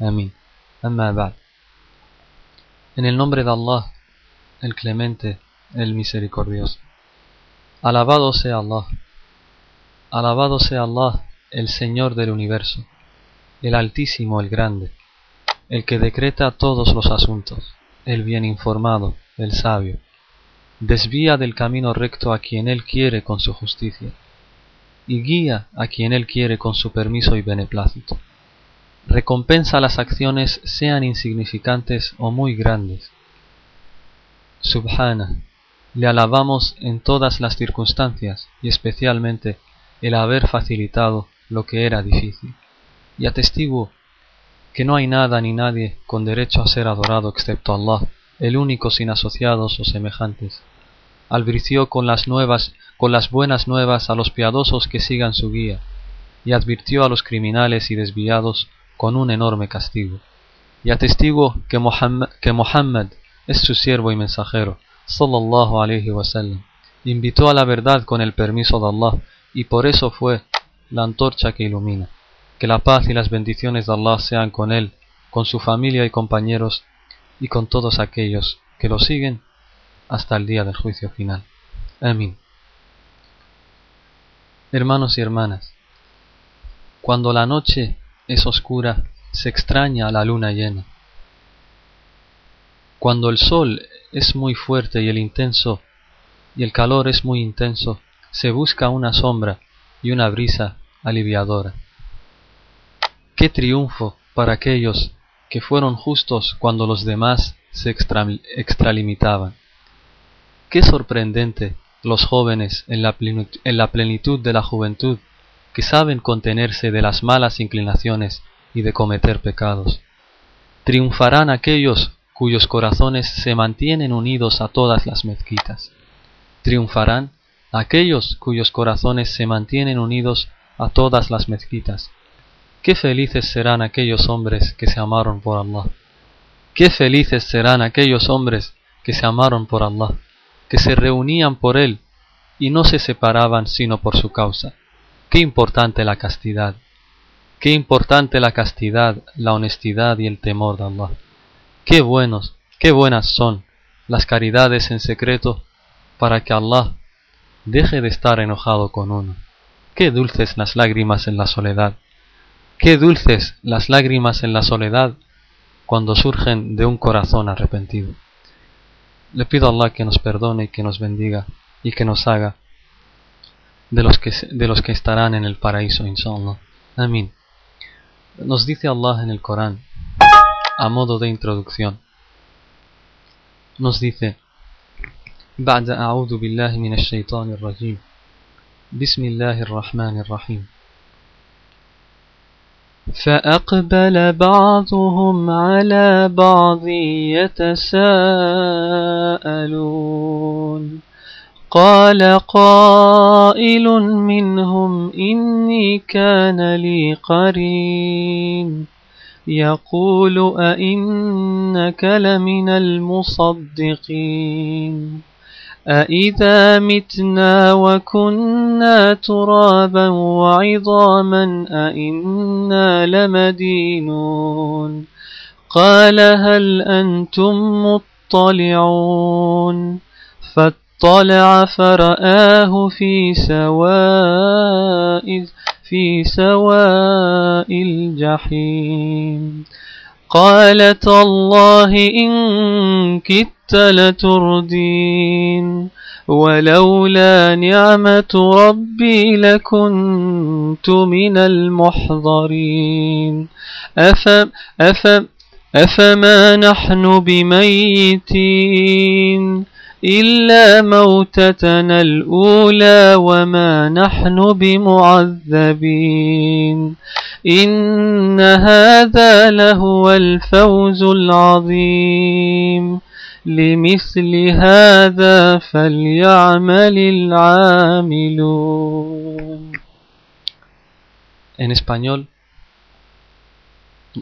Amén. En el nombre de Allah, el clemente, el misericordioso. Alabado sea Allah. Alabado sea Allah, el Señor del universo, el Altísimo, el Grande, el que decreta todos los asuntos, el bien informado, el sabio. Desvía del camino recto a quien Él quiere con su justicia, y guía a quien Él quiere con su permiso y beneplácito. Recompensa las acciones sean insignificantes o muy grandes. Subhana, le alabamos en todas las circunstancias y especialmente el haber facilitado lo que era difícil. Y atestiguo que no hay nada ni nadie con derecho a ser adorado excepto Allah, el único sin asociados o semejantes. Advirtió con las nuevas, con las buenas nuevas a los piadosos que sigan su guía, y advirtió a los criminales y desviados con un enorme castigo. Y atestiguo que Muhammad, que Muhammad es su siervo y mensajero, sallallahu alayhi. Invitó a la verdad con el permiso de Allah, y por eso fue la antorcha que ilumina. Que la paz y las bendiciones de Allah sean con él, con su familia y compañeros, y con todos aquellos que lo siguen hasta el día del juicio final. Amén. Hermanos y hermanas, cuando la noche es oscura, se extraña a la luna llena. Cuando el sol es muy fuerte y el intenso y el calor es muy intenso, se busca una sombra y una brisa aliviadora. Qué triunfo para aquellos que fueron justos cuando los demás se extra, extralimitaban. Qué sorprendente los jóvenes en la plenitud de la juventud que saben contenerse de las malas inclinaciones y de cometer pecados. Triunfarán aquellos cuyos corazones se mantienen unidos a todas las mezquitas. Triunfarán aquellos cuyos corazones se mantienen unidos a todas las mezquitas. Qué felices serán aquellos hombres que se amaron por Allah. Qué felices serán aquellos hombres que se amaron por Allah, que se reunían por Él y no se separaban sino por su causa. Qué importante la castidad. Qué importante la castidad, la honestidad y el temor de Allah. Qué buenos, qué buenas son las caridades en secreto para que Allah deje de estar enojado con uno. Qué dulces las lágrimas en la soledad. Qué dulces las lágrimas en la soledad cuando surgen de un corazón arrepentido. Le pido a Allah que nos perdone y que nos bendiga y que nos haga de los que, de los que estarán en el paraíso, inshallah. Amén. Nos dice Allah en el Corán, a modo de introducción, nos dice, بعد أعوذ بالله من الشيطان الرجيم بسم الله الرحمن الرحيم فأقبل بعضهم على بعض يتساءلون قال قائل منهم إني كان لي قرين. يقول أئنك لمن المصدقين. أإذا متنا وكنا ترابا وعظاما أإنا لمدينون. قال هل أنتم مطلعون؟ فاطلع فرآه في سواء في سواء الجحيم. قال تالله إن كدت لتردين ولولا نعمة ربي لكنت من المحضرين. أفم أفم أفما نحن بميتين؟ إلا موتتنا الأولى وما نحن بمعذبين. إن هذا لهو الفوز العظيم. لمثل هذا فليعمل العاملون. En español,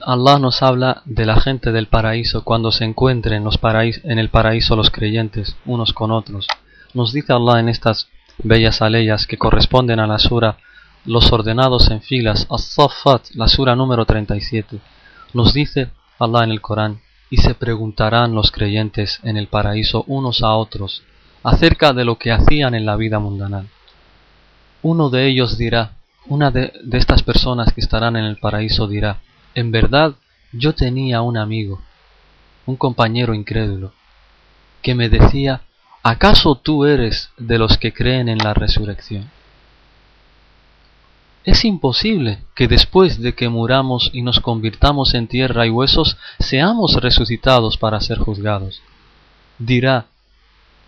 Allah nos habla de la gente del paraíso cuando se encuentren los en el paraíso los creyentes unos con otros. Nos dice Allah en estas bellas aleyas que corresponden a la sura Los ordenados en filas, As-Saffat, la sura número 37. Nos dice Allah en el Corán, y se preguntarán los creyentes en el paraíso unos a otros acerca de lo que hacían en la vida mundanal. Uno de ellos dirá, una de, estas personas que estarán en el paraíso dirá, en verdad yo tenía un amigo, un compañero incrédulo, que me decía, ¿acaso tú eres de los que creen en la resurrección? Es imposible que después de que muramos y nos convirtamos en tierra y huesos, seamos resucitados para ser juzgados. Dirá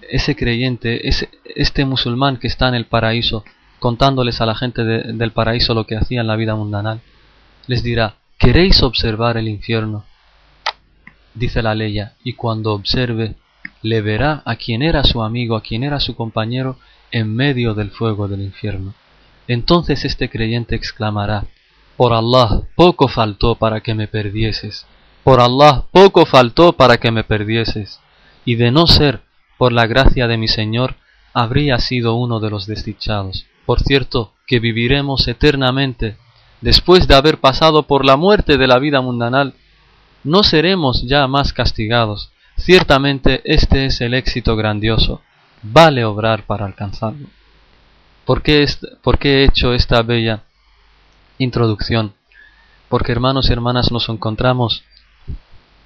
ese creyente, ese, este musulmán que está en el paraíso, contándoles a la gente del paraíso lo que hacía en la vida mundanal, les dirá, ¿queréis observar el infierno? Dice la ley, y cuando observe, le verá a quien era su amigo, a quien era su compañero, en medio del fuego del infierno. Entonces este creyente exclamará, Por Allah, poco faltó para que me perdieses. Por Allah, poco faltó para que me perdieses. Y de no ser por la gracia de mi Señor, habría sido uno de los desdichados. Por cierto, que viviremos eternamente. Después de haber pasado por la muerte de la vida mundanal, no seremos ya más castigados. Ciertamente este es el éxito grandioso. Vale obrar para alcanzarlo. ¿Por qué, he hecho esta bella introducción? Porque hermanos y hermanas nos encontramos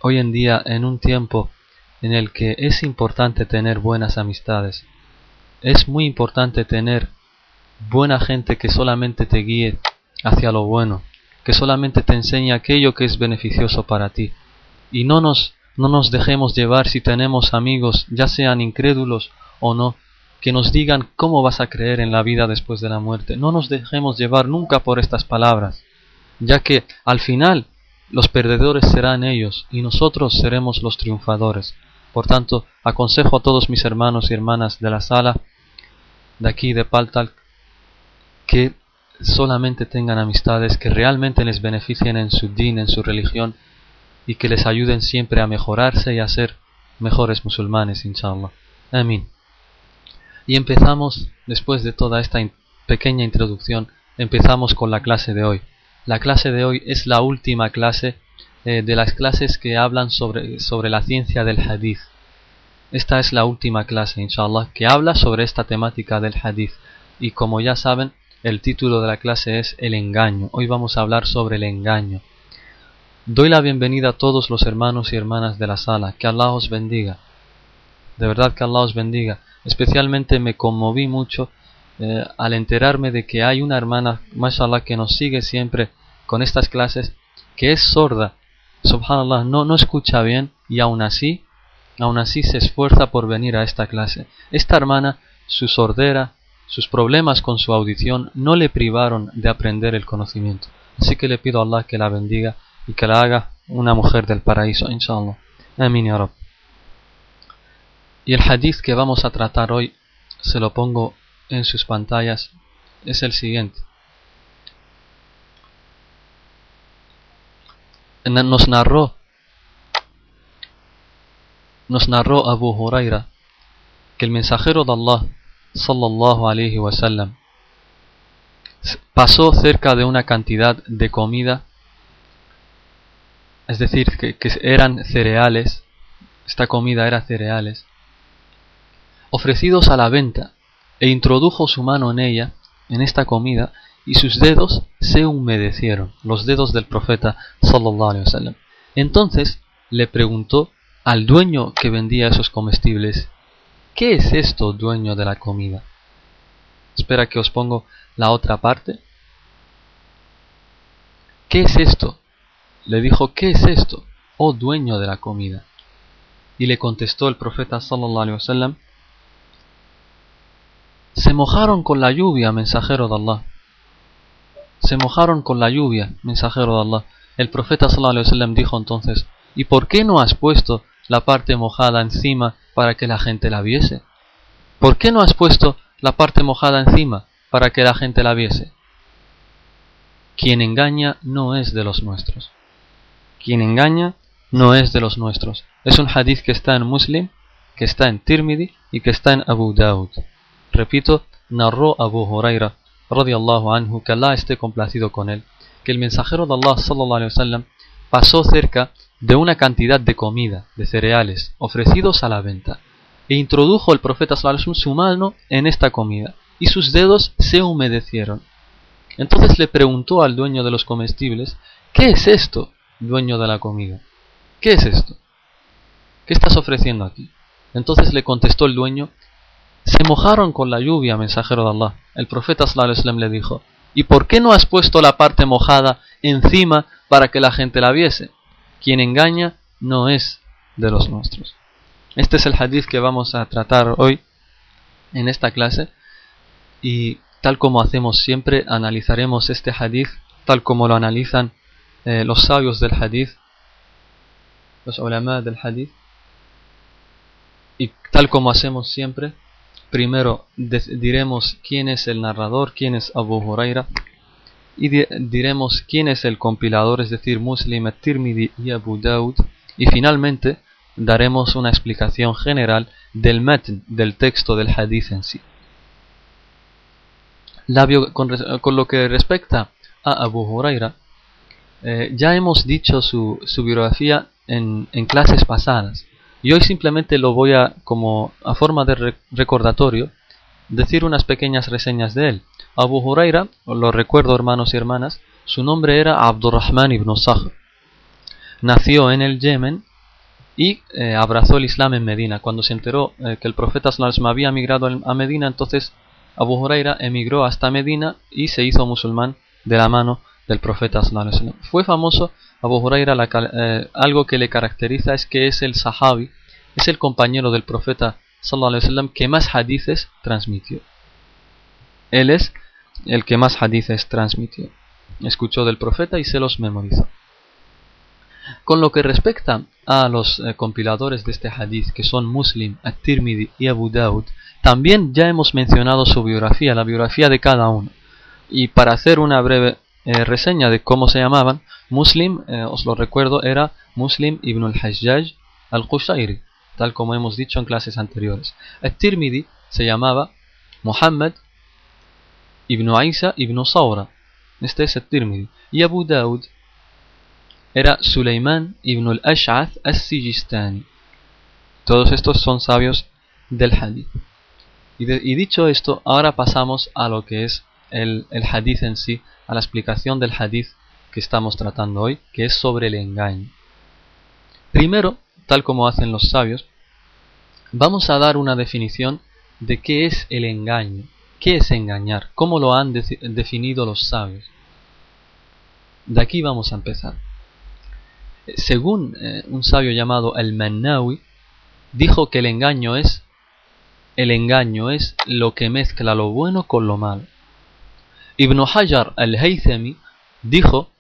hoy en día en un tiempo en el que es importante tener buenas amistades. Es muy importante tener buena gente que solamente te guíe hacia lo bueno, que solamente te enseñe aquello que es beneficioso para ti. Y no nos, no nos dejemos llevar si tenemos amigos, ya sean incrédulos o no, que nos digan cómo vas a creer en la vida después de la muerte. No nos dejemos llevar nunca por estas palabras, ya que al final los perdedores serán ellos y nosotros seremos los triunfadores. Por tanto, aconsejo a todos mis hermanos y hermanas de la sala, de aquí de Paltal, que solamente tengan amistades que realmente les beneficien en su din, en su religión, y que les ayuden siempre a mejorarse y a ser mejores musulmanes, inshallah. Amén. Y empezamos, después de toda esta pequeña introducción, empezamos con la clase de hoy. La clase de hoy es la última clase eh, de las clases que hablan sobre, sobre la ciencia del hadith. Esta es la última clase, inshallah, que habla sobre esta temática del hadith. Y como ya saben, el título de la clase es El engaño. Hoy vamos a hablar sobre el engaño. Doy la bienvenida a todos los hermanos y hermanas de la sala. Que Allah os bendiga. De verdad que Allah os bendiga. Especialmente me conmoví mucho eh, al enterarme de que hay una hermana, mashallah, que nos sigue siempre con estas clases, que es sorda. Subhanallah, no, no escucha bien y aún así, aún así se esfuerza por venir a esta clase. Esta hermana, su sordera, sus problemas con su audición no le privaron de aprender el conocimiento. Así que le pido a Allah que la bendiga y que la haga una mujer del paraíso, inshallah. Amin ya. Y el hadith que vamos a tratar hoy, se lo pongo en sus pantallas, es el siguiente. Nos narró, nos narró Abu Huraira que el mensajero de Allah, sallallahu alaihi wasallam, pasó cerca de una cantidad de comida, es decir, que eran cereales, esta comida era cereales, ofrecidos a la venta, e introdujo su mano en ella, en esta comida, y sus dedos se humedecieron, los dedos del profeta sallallahu alaihi wasallam. Entonces le preguntó al dueño que vendía esos comestibles, ¿qué es esto, dueño de la comida? Espera que os pongo la otra parte. ¿Qué es esto? Le dijo, ¿qué es esto, oh dueño de la comida? Y le contestó el profeta sallallahu alaihi wasallam, se mojaron con la lluvia, mensajero de Allah. Se mojaron con la lluvia, mensajero de Allah. El profeta sallallahu alaihi wasallam dijo entonces, ¿y por qué no has puesto la parte mojada encima para que la gente la viese? ¿Por qué no has puesto la parte mojada encima para que la gente la viese? Quien engaña no es de los nuestros. Quien engaña no es de los nuestros. Es un hadith que está en Muslim, que está en Tirmidhi y que está en Abu Dawud. Repito, narró Abu Huraira, radiallahu anhu, que Allah esté complacido con él, que el mensajero de Allah, sallallahu pasó cerca de una cantidad de comida, de cereales, ofrecidos a la venta, e introdujo el profeta sallallahu su mano en esta comida, y sus dedos se humedecieron. Entonces le preguntó al dueño de los comestibles, ¿qué es esto, dueño de la comida? ¿Qué es esto? ¿Qué estás ofreciendo aquí? Entonces le contestó el dueño, se mojaron con la lluvia, mensajero de Allah. El profeta sallallahu le dijo, ¿y por qué no has puesto la parte mojada encima para que la gente la viese? Quien engaña no es de los nuestros. Este es el hadith que vamos a tratar hoy en esta clase y tal como hacemos siempre analizaremos este hadith tal como lo analizan eh, los sabios del hadith los ulama del hadith y tal como hacemos siempre primero diremos quién es el narrador, quién es Abu Huraira y diremos quién es el compilador, es decir, Muslim, Tirmidhi y Abu Daud y finalmente daremos una explicación general del matn, del texto del hadith en sí. con, lo que respecta a Abu Huraira, eh, ya hemos dicho su, biografía en, clases pasadas. Y hoy simplemente lo voy a, como a forma de recordatorio, decir unas pequeñas reseñas de él. Abu Huraira, lo recuerdo hermanos y hermanas, su nombre era Abdurrahman ibn Sakhr. Nació en el Yemen y eh, abrazó el Islam en Medina. Cuando se enteró eh, que el profeta sallallahu había migrado a Medina, entonces Abu Huraira emigró hasta Medina y se hizo musulmán de la mano del profeta sallallahu Fue famoso Abu Huraira, eh, algo que le caracteriza es que es el sahabi, es el compañero del profeta sallallahu que más hadices transmitió. Él es el que más hadices transmitió. Escuchó del profeta y se los memorizó. Con lo que respecta a los eh, compiladores de este hadith, que son Muslim, At-Tirmidhi y Abu Dawud, también ya hemos mencionado su biografía, la biografía de cada uno. Y para hacer una breve eh, reseña de cómo se llamaban, Muslim, eh, os lo recuerdo, era Muslim ibn al-Hajjaj al-Qushayri, tal como hemos dicho en clases anteriores. El Tirmidhi se llamaba Muhammad ibn Isa ibn Sawra, este es el Tirmidhi. Y Abu Daud era Suleiman ibn al-Ash'ath al-Sijistani. Todos estos son sabios del hadith. Y, dicho esto, ahora pasamos a lo que es el, el hadith en sí, a la explicación del hadith que estamos tratando hoy, que es sobre el engaño. Primero, tal como hacen los sabios, vamos a dar una definición de qué es el engaño, qué es engañar, cómo lo han definido los sabios. De aquí vamos a empezar. Según eh, un sabio llamado el Mannawi, dijo que el engaño es el engaño es lo que mezcla lo bueno con lo malo. Ibn Hajar al-Haythami dijo,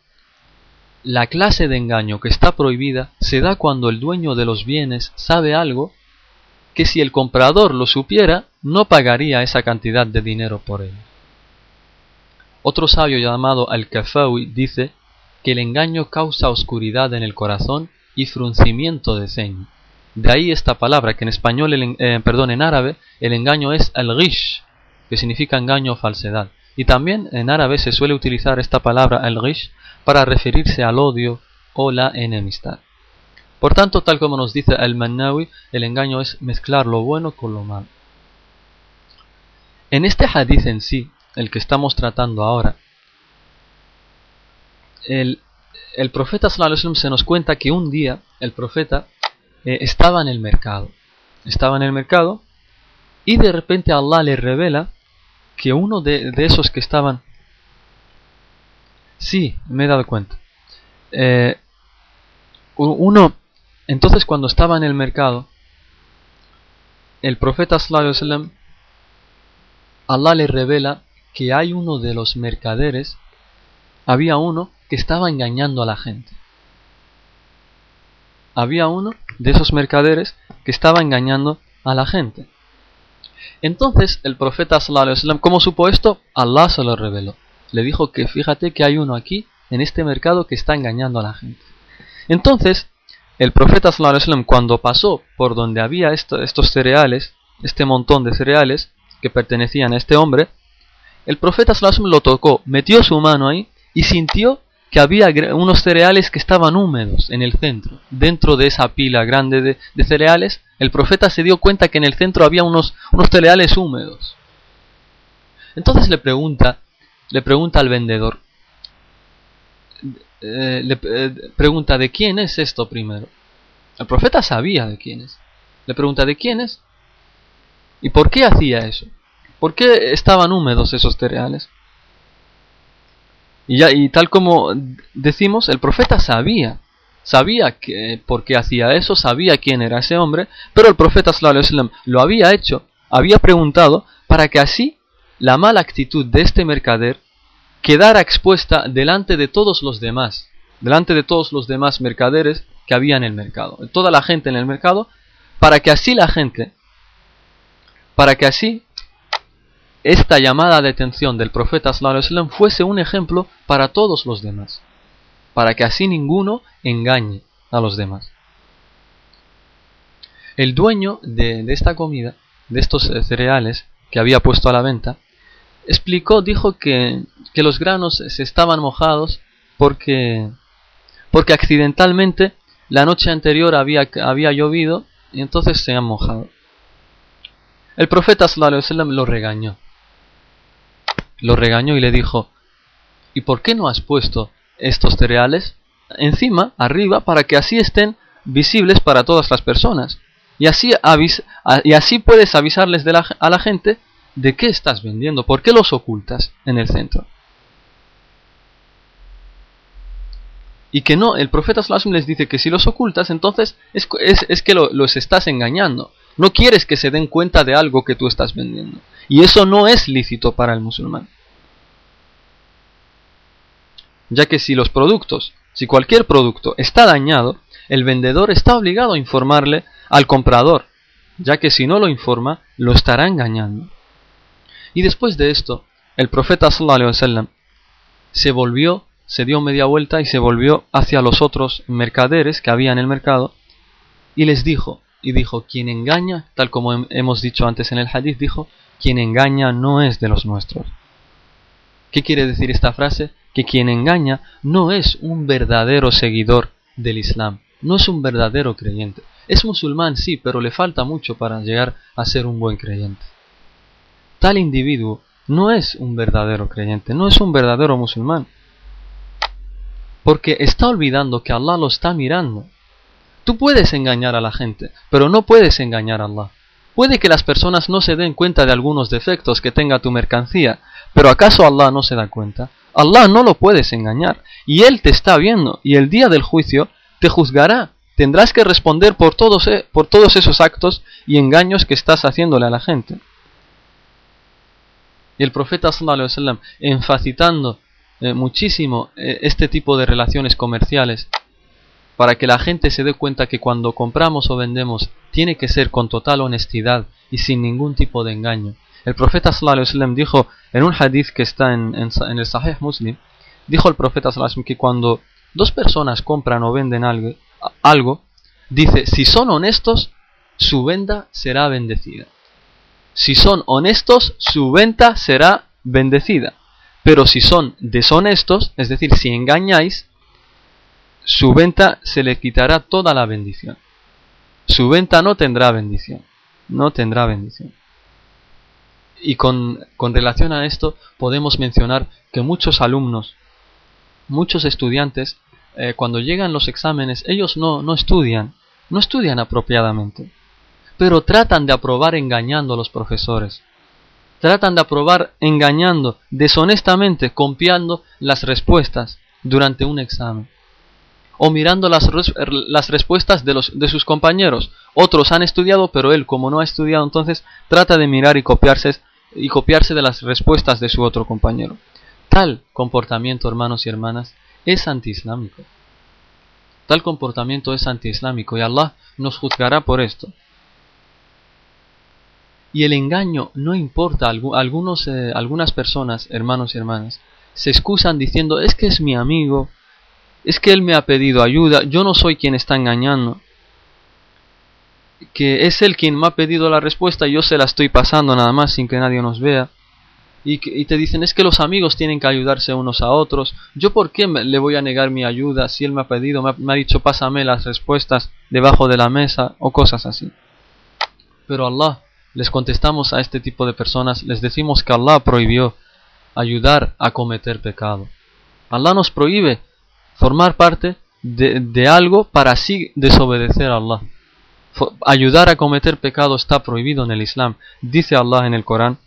la clase de engaño que está prohibida se da cuando el dueño de los bienes sabe algo que si el comprador lo supiera no pagaría esa cantidad de dinero por él. Otro sabio llamado Al-Kafawi dice que el engaño causa oscuridad en el corazón y fruncimiento de ceño. De ahí esta palabra que en español, eh, perdón, en árabe, el engaño es al-ghish, que significa engaño o falsedad. Y también en árabe se suele utilizar esta palabra al-ghish para referirse al odio o la enemistad. Por tanto, tal como nos dice al-Mannawi, el engaño es mezclar lo bueno con lo malo. En este hadith en sí, el que estamos tratando ahora, el, el profeta sallallahu se nos cuenta que un día el profeta eh, estaba en el mercado. Estaba en el mercado y de repente Allah le revela que uno de, esos que estaban... Sí, me he dado cuenta. Eh, uno, entonces cuando estaba en el mercado, el profeta sallallahu Allah le revela que hay uno de los mercaderes, había uno que estaba engañando a la gente. Había uno de esos mercaderes que estaba engañando a la gente. Entonces el profeta sallallahu ¿cómo supo esto? Allah se lo reveló. Le dijo que fíjate que hay uno aquí en este mercado que está engañando a la gente. Entonces, el profeta sallallahu cuando pasó por donde había estos cereales, este montón de cereales que pertenecían a este hombre, el profeta sallallahu lo tocó, metió su mano ahí y sintió que había unos cereales que estaban húmedos en el centro. Dentro de esa pila grande de, cereales, el profeta se dio cuenta que en el centro había unos, unos cereales húmedos. Entonces le pregunta, le pregunta al vendedor, eh, le eh, pregunta de quién es esto primero. El profeta sabía de quién es. Le pregunta de quién es y por qué hacía eso. ¿Por qué estaban húmedos esos cereales? Y, ya, y tal como decimos, el profeta sabía, sabía que, por qué hacía eso, sabía quién era ese hombre, pero el profeta lo había hecho, había preguntado para que así la mala actitud de este mercader quedara expuesta delante de todos los demás, delante de todos los demás mercaderes que había en el mercado, toda la gente en el mercado, para que así la gente, para que así esta llamada de atención del profeta sallam fuese un ejemplo para todos los demás, para que así ninguno engañe a los demás. El dueño de, esta comida, de estos eh, cereales que había puesto a la venta, explicó, dijo que, que los granos se estaban mojados porque, porque accidentalmente la noche anterior había, había llovido y entonces se han mojado. El profeta sallam lo regañó lo regañó y le dijo, ¿y por qué no has puesto estos cereales encima, arriba, para que así estén visibles para todas las personas? Y así, y así puedes avisarles a la gente de qué estás vendiendo, por qué los ocultas en el centro. Y que no, el profeta Sallallahu les dice que si los ocultas, entonces es, que los estás engañando. No quieres que se den cuenta de algo que tú estás vendiendo. Y eso no es lícito para el musulmán. Ya que si los productos, si cualquier producto está dañado, el vendedor está obligado a informarle al comprador, ya que si no lo informa, lo estará engañando. Y después de esto, el profeta sallallahu se volvió, se dio media vuelta y se volvió hacia los otros mercaderes que había en el mercado y les dijo, y dijo, quien engaña, tal como hemos dicho antes en el hadith, dijo, quien engaña no es de los nuestros. ¿Qué quiere decir esta frase? Que quien engaña no es un verdadero seguidor del Islam, no es un verdadero creyente. Es musulmán, sí, pero le falta mucho para llegar a ser un buen creyente. Tal individuo no es un verdadero creyente, no es un verdadero musulmán. Porque está olvidando que Allah lo está mirando. Tú puedes engañar a la gente, pero no puedes engañar a Allah. Puede que las personas no se den cuenta de algunos defectos que tenga tu mercancía, pero ¿acaso Allah no se da cuenta? Allah no lo puedes engañar, y Él te está viendo, y el día del juicio te juzgará. Tendrás que responder por todos, e, por todos esos actos y engaños que estás haciéndole a la gente. Y el profeta sallallahu enfacitando eh, muchísimo eh, este tipo de relaciones comerciales, para que la gente se dé cuenta que cuando compramos o vendemos tiene que ser con total honestidad y sin ningún tipo de engaño. El profeta sallallahu dijo en un hadith que está en, el Sahih Muslim, dijo el profeta sallallahu que cuando dos personas compran o venden algo, algo, dice, si son honestos, su venta será bendecida. Si son honestos, su venta será bendecida. Pero si son deshonestos, es decir, si engañáis, su venta se le quitará toda la bendición. Su venta no tendrá bendición. No tendrá bendición. Y con, relación a esto podemos mencionar que muchos alumnos, muchos estudiantes, eh, cuando llegan los exámenes, ellos no, no estudian, no estudian apropiadamente, pero tratan de aprobar engañando a los profesores. Tratan de aprobar engañando, deshonestamente, copiando las respuestas durante un examen o mirando las, respuestas de, los, de sus compañeros. Otros han estudiado, pero él, como no ha estudiado, entonces trata de mirar y copiarse y copiarse de las respuestas de su otro compañero. Tal comportamiento, hermanos y hermanas, es antiislámico. Tal comportamiento es antiislámico y Allah nos juzgará por esto. Y el engaño no importa. Algunos, eh, algunas personas, hermanos y hermanas, se excusan diciendo, es que es mi amigo, es que él me ha pedido ayuda, yo no soy quien está engañando. Que es él quien me ha pedido la respuesta y yo se la estoy pasando nada más sin que nadie nos vea. Y, y te dicen, es que los amigos tienen que ayudarse unos a otros. ¿Yo por qué le voy a negar mi ayuda si él me ha pedido, me ha, me ha dicho, pásame las respuestas debajo de la mesa o cosas así? Pero Allah les contestamos a este tipo de personas, les decimos que Allah prohibió ayudar a cometer pecado. Allah nos prohíbe formar parte de, algo para así desobedecer a Allah. ayudar a cometer pecado está prohibido en el Islam. Dice Allah en el Corán,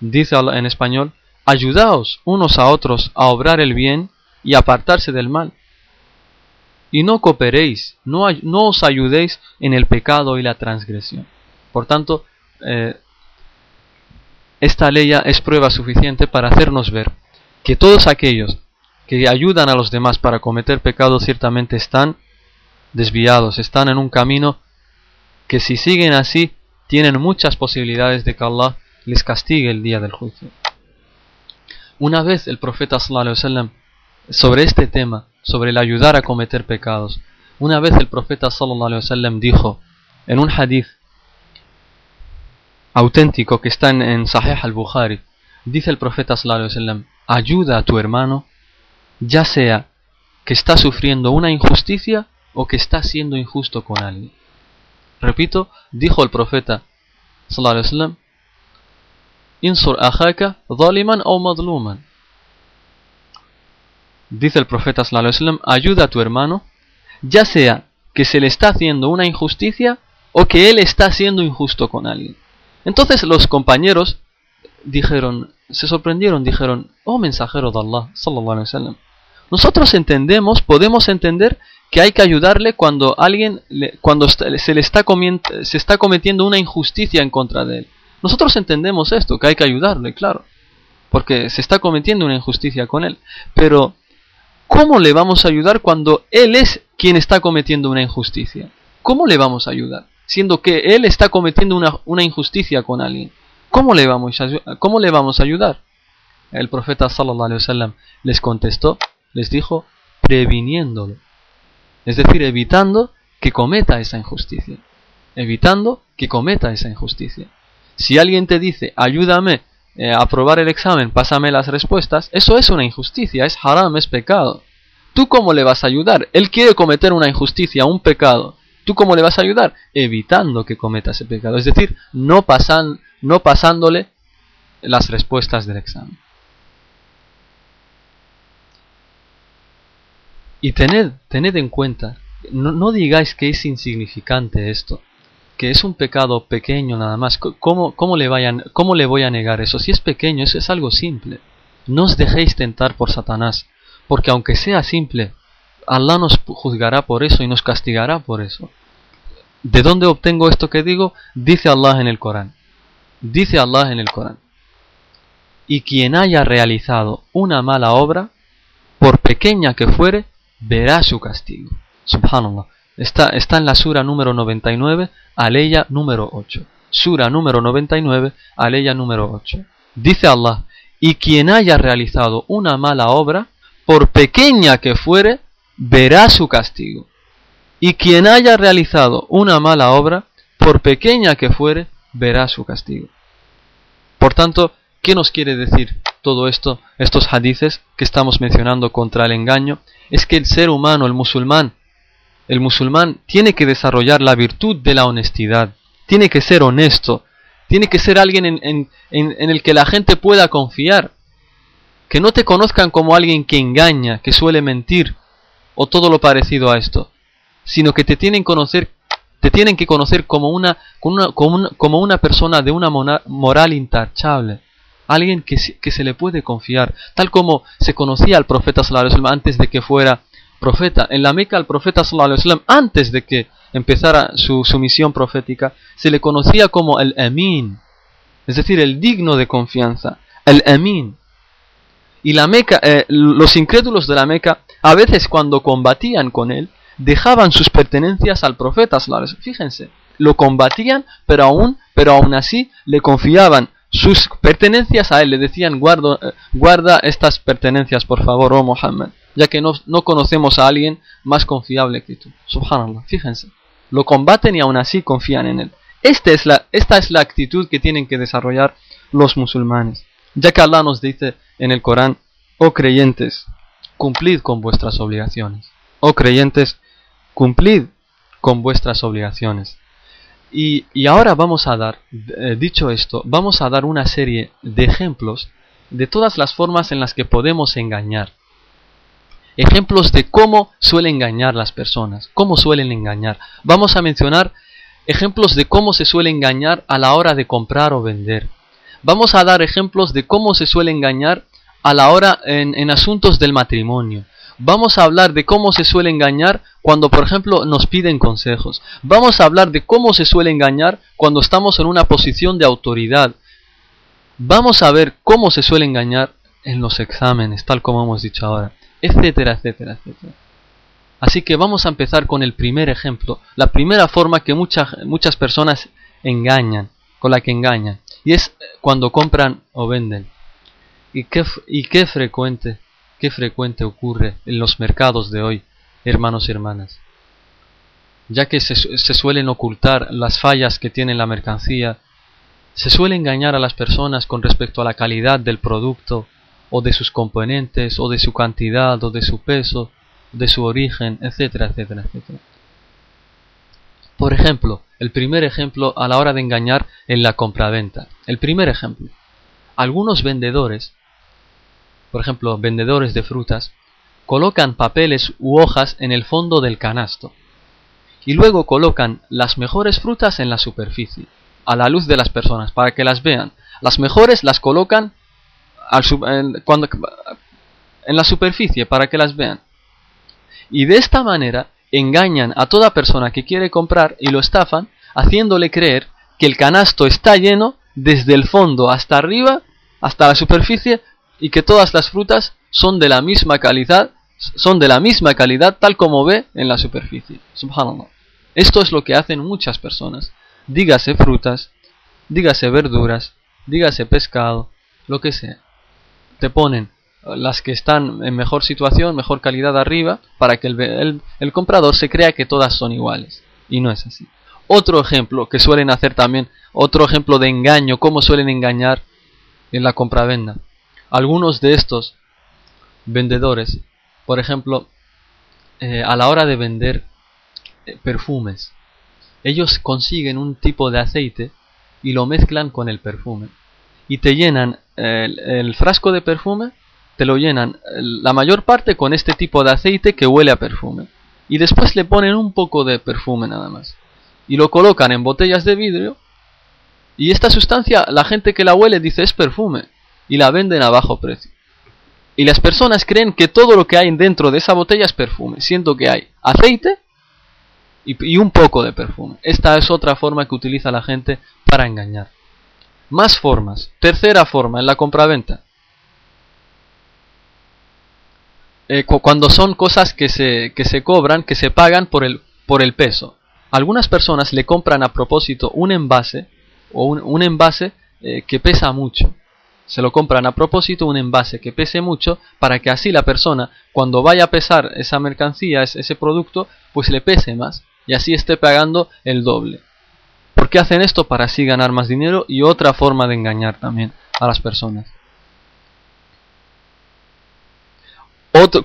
Dice Allah en español, ayudaos unos a otros a obrar el bien y apartarse del mal y no cooperéis, no, os ayudéis en el pecado y la transgresión. Por tanto, eh, esta ley es prueba suficiente para hacernos ver que todos aquellos que ayudan a los demás para cometer pecado ciertamente están desviados, están en un camino que si siguen así tienen muchas posibilidades de que Allah les castigue el día del juicio. Una vez el profeta sallallahu sobre este tema sobre el ayudar a cometer pecados. Una vez el profeta sallallahu alaihi wasallam dijo en un hadith auténtico que está en, Sahih al-Bukhari, dice el profeta sallallahu alaihi wasallam, ayuda a tu hermano, ya sea que está sufriendo una injusticia o que está siendo injusto con alguien. Repito, dijo el profeta sallallahu alaihi wasallam, insur ajaka zaliman o madluman dice el profeta sallallahu ayuda a tu hermano, ya sea que se le está haciendo una injusticia o que él está siendo injusto con alguien. Entonces los compañeros dijeron, se sorprendieron, dijeron, oh mensajero de Allah, sallallahu alaihi wasallam, nosotros entendemos, podemos entender que hay que ayudarle cuando alguien, cuando se le está, se está cometiendo una injusticia en contra de él. Nosotros entendemos esto, que hay que ayudarle, claro, porque se está cometiendo una injusticia con él. Pero ¿Cómo le vamos a ayudar cuando Él es quien está cometiendo una injusticia? ¿Cómo le vamos a ayudar? Siendo que Él está cometiendo una, injusticia con alguien. ¿Cómo le, vamos a, ¿Cómo le vamos a ayudar? El profeta sallallahu alaihi wasallam les contestó, les dijo, previniéndolo. Es decir, evitando que cometa esa injusticia. Evitando que cometa esa injusticia. Si alguien te dice, ayúdame eh, aprobar el examen, pásame las respuestas, eso es una injusticia, es haram, es pecado. ¿Tú cómo le vas a ayudar? Él quiere cometer una injusticia, un pecado. ¿Tú cómo le vas a ayudar? Evitando que cometa ese pecado. Es decir, no, pasan, no pasándole las respuestas del examen. Y tened, tened en cuenta, no, no digáis que es insignificante esto que es un pecado pequeño nada más, ¿cómo, cómo, le, vayan, ¿cómo le voy a negar eso? Si es pequeño, eso es algo simple. No os dejéis tentar por Satanás, porque aunque sea simple, Allah nos juzgará por eso y nos castigará por eso. ¿De dónde obtengo esto que digo? Dice Allah en el Corán. Dice Allah en el Corán. Y quien haya realizado una mala obra, por pequeña que fuere, verá su castigo. Subhanallah. Está, está en la sura número 99, aleya número 8. Sura número 99, aleya número 8. Dice Allah, y quien haya realizado una mala obra, por pequeña que fuere, verá su castigo. Y quien haya realizado una mala obra, por pequeña que fuere, verá su castigo. Por tanto, ¿qué nos quiere decir todo esto, estos hadices que estamos mencionando contra el engaño? Es que el ser humano, el musulmán, el musulmán tiene que desarrollar la virtud de la honestidad, tiene que ser honesto, tiene que ser alguien en, el que la gente pueda confiar, que no te conozcan como alguien que engaña, que suele mentir, o todo lo parecido a esto, sino que te tienen, conocer, te tienen que conocer como una, como una, persona de una moral intachable, alguien que, que, se le puede confiar, tal como se conocía al profeta antes de que fuera profeta. En la Meca al profeta sallallahu antes de que empezara su, su misión profética, se le conocía como el Amin, es decir, el digno de confianza, el Amin. Y la Meca, eh, los incrédulos de la Meca, a veces cuando combatían con él, dejaban sus pertenencias al profeta. Fíjense, lo combatían, pero aún, pero aún así le confiaban sus pertenencias a él. Le decían, guarda, eh, guarda estas pertenencias, por favor, oh Muhammad, ya que no, no conocemos a alguien más confiable que tú. Subhanallah, fíjense. Lo combaten y aún así confían en él. Esta es la, esta es la actitud que tienen que desarrollar los musulmanes. Ya que Allah nos dice en el Corán, oh creyentes, cumplid con vuestras obligaciones. Oh creyentes, cumplid con vuestras obligaciones. Y, y ahora vamos a dar, eh, dicho esto, vamos a dar una serie de ejemplos de todas las formas en las que podemos engañar. Ejemplos de cómo suelen engañar las personas, cómo suelen engañar. Vamos a mencionar ejemplos de cómo se suele engañar a la hora de comprar o vender. Vamos a dar ejemplos de cómo se suele engañar a la hora en, en asuntos del matrimonio. Vamos a hablar de cómo se suele engañar cuando, por ejemplo, nos piden consejos. Vamos a hablar de cómo se suele engañar cuando estamos en una posición de autoridad. Vamos a ver cómo se suele engañar en los exámenes, tal como hemos dicho ahora, etcétera, etcétera, etcétera. Así que vamos a empezar con el primer ejemplo, la primera forma que muchas, muchas personas engañan, con la que engañan, y es cuando compran o venden. Y qué, y qué frecuente qué frecuente ocurre en los mercados de hoy, hermanos y hermanas. Ya que se, suelen ocultar las fallas que tiene la mercancía, se suele engañar a las personas con respecto a la calidad del producto, o de sus componentes, o de su cantidad, o de su peso, de su origen, etcétera, etcétera, etcétera. Por ejemplo, el primer ejemplo a la hora de engañar en la compraventa. El primer ejemplo. Algunos vendedores por ejemplo, vendedores de frutas, colocan papeles u hojas en el fondo del canasto y luego colocan las mejores frutas en la superficie, a la luz de las personas, para que las vean. Las mejores las colocan en, cuando, en la superficie, para que las vean. Y de esta manera engañan a toda persona que quiere comprar y lo estafan, haciéndole creer que el canasto está lleno desde el fondo hasta arriba, hasta la superficie, y que todas las frutas son de la misma calidad, son de la misma calidad tal como ve en la superficie. Esto es lo que hacen muchas personas. Dígase frutas, dígase verduras, dígase pescado, lo que sea. Te ponen las que están en mejor situación, mejor calidad arriba, para que el, el comprador se crea que todas son iguales. Y no es así. Otro ejemplo que suelen hacer también, otro ejemplo de engaño, cómo suelen engañar en la compravenda. Algunos de estos vendedores, por ejemplo, eh, a la hora de vender eh, perfumes, ellos consiguen un tipo de aceite y lo mezclan con el perfume. Y te llenan el, frasco de perfume, te lo llenan la mayor parte con este tipo de aceite que huele a perfume. Y después le ponen un poco de perfume nada más. Y lo colocan en botellas de vidrio. Y esta sustancia, la gente que la huele dice es perfume y la venden a bajo precio. Y las personas creen que todo lo que hay dentro de esa botella es perfume, siendo que hay aceite y, un poco de perfume. Esta es otra forma que utiliza la gente para engañar. Más formas. Tercera forma, en la compraventa. Eh, cuando son cosas que se, que se cobran, que se pagan por el, por el peso. Algunas personas le compran a propósito un envase o un, envase eh, que pesa mucho se lo compran a propósito un envase que pese mucho para que así la persona cuando vaya a pesar esa mercancía, ese producto, pues le pese más y así esté pagando el doble. ¿Por qué hacen esto? Para así ganar más dinero y otra forma de engañar también a las personas.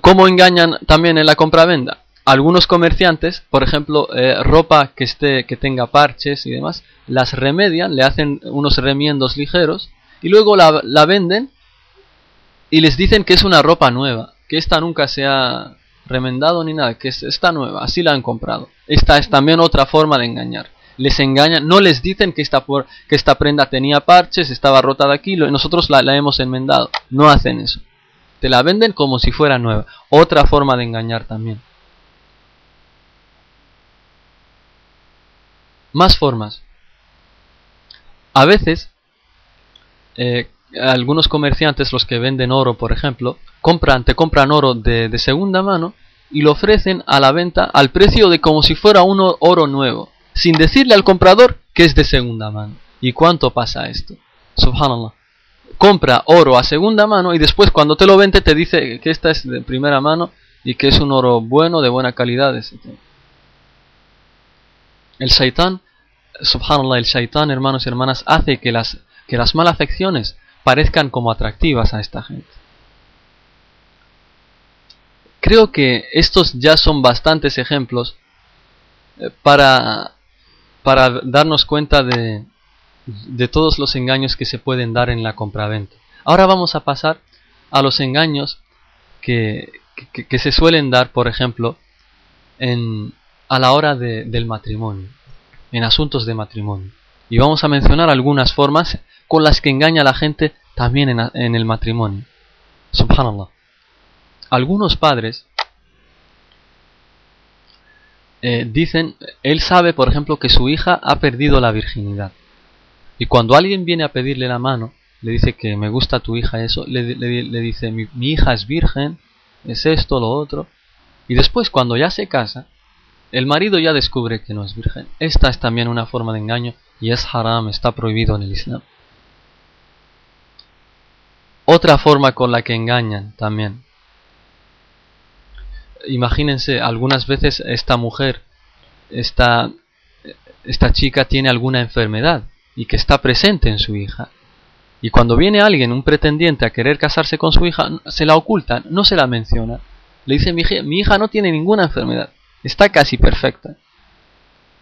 ¿Cómo engañan también en la compra-venda? Algunos comerciantes, por ejemplo, eh, ropa que, esté, que tenga parches y demás, las remedian, le hacen unos remiendos ligeros y luego la, venden y les dicen que es una ropa nueva, que esta nunca se ha remendado ni nada, que está nueva, así la han comprado. Esta es también otra forma de engañar. Les engañan, no les dicen que esta, que esta prenda tenía parches, estaba rota de aquí, nosotros la, la hemos enmendado. No hacen eso. Te la venden como si fuera nueva. Otra forma de engañar también. Más formas. A veces, eh, algunos comerciantes, los que venden oro, por ejemplo, compran, te compran oro de, de segunda mano y lo ofrecen a la venta al precio de como si fuera un oro nuevo, sin decirle al comprador que es de segunda mano. ¿Y cuánto pasa esto? Subhanallah. Compra oro a segunda mano y después cuando te lo vende te dice que esta es de primera mano y que es un oro bueno, de buena calidad, etc. El shaitán, subhanallah, el shaitán, hermanos y hermanas, hace que las, que las malas acciones parezcan como atractivas a esta gente. Creo que estos ya son bastantes ejemplos eh, para, para darnos cuenta de, de todos los engaños que se pueden dar en la compraventa. Ahora vamos a pasar a los engaños que, que, se suelen dar, por ejemplo, en, a la hora de, del matrimonio, en asuntos de matrimonio. Y vamos a mencionar algunas formas con las que engaña a la gente también en, en el matrimonio. Subhanallah. Algunos padres eh, dicen, él sabe, por ejemplo, que su hija ha perdido la virginidad. Y cuando alguien viene a pedirle la mano, le dice que me gusta tu hija eso, le, dice mi, hija es virgen, es esto, lo otro. Y después cuando ya se casa, el marido ya descubre que no es virgen. Esta es también una forma de engaño y es haram, está prohibido en el Islam. Otra forma con la que engañan también. Imagínense, algunas veces esta mujer, esta, esta chica tiene alguna enfermedad y que está presente en su hija. Y cuando viene alguien, un pretendiente, a querer casarse con su hija, se la oculta, no se la menciona. Le dice, mi hija, mi hija no tiene ninguna enfermedad, está casi perfecta.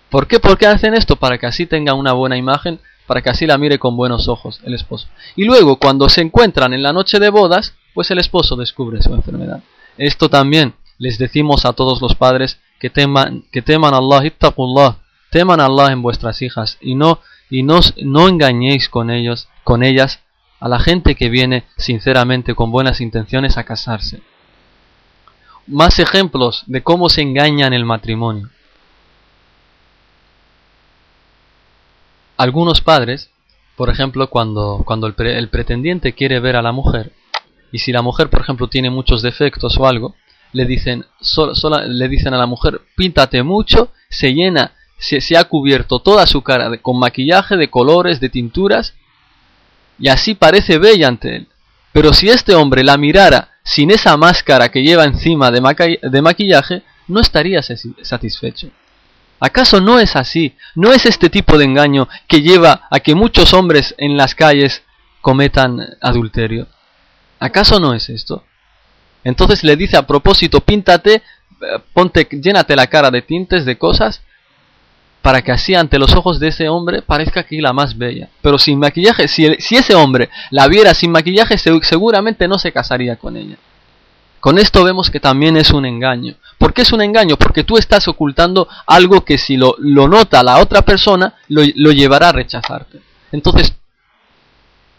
¿Por qué? Porque hacen esto? Para que así tenga una buena imagen, para que así la mire con buenos ojos el esposo. Y luego, cuando se encuentran en la noche de bodas, pues el esposo descubre su enfermedad. Esto también les decimos a todos los padres que teman, que teman a Allah, ittaqullah, teman a Allah en vuestras hijas y no y no, no engañéis con ellos, con ellas, a la gente que viene sinceramente con buenas intenciones a casarse. Más ejemplos de cómo se engaña en el matrimonio. Algunos padres, por ejemplo, cuando, cuando el, el pretendiente quiere ver a la mujer, y si la mujer, por ejemplo, tiene muchos defectos o algo, le dicen, le dicen a la mujer, píntate mucho, se llena se, ha cubierto toda su cara con maquillaje de colores, de tinturas, y así parece bella ante él. Pero si este hombre la mirara sin esa máscara que lleva encima de, de maquillaje, no estaría satisfecho. ¿Acaso no es así? ¿No es este tipo de engaño que lleva a que muchos hombres en las calles cometan adulterio? ¿Acaso no es esto? Entonces le dice a propósito, píntate, eh, ponte, llénate la cara de tintes, de cosas, para que así ante los ojos de ese hombre parezca que la más bella. Pero sin maquillaje, si, ese hombre la viera sin maquillaje, seguramente no se casaría con ella. Con esto vemos que también es un engaño. ¿Por qué es un engaño? Porque tú estás ocultando algo que si lo, lo nota la otra persona, lo, lo, llevará a rechazarte. Entonces,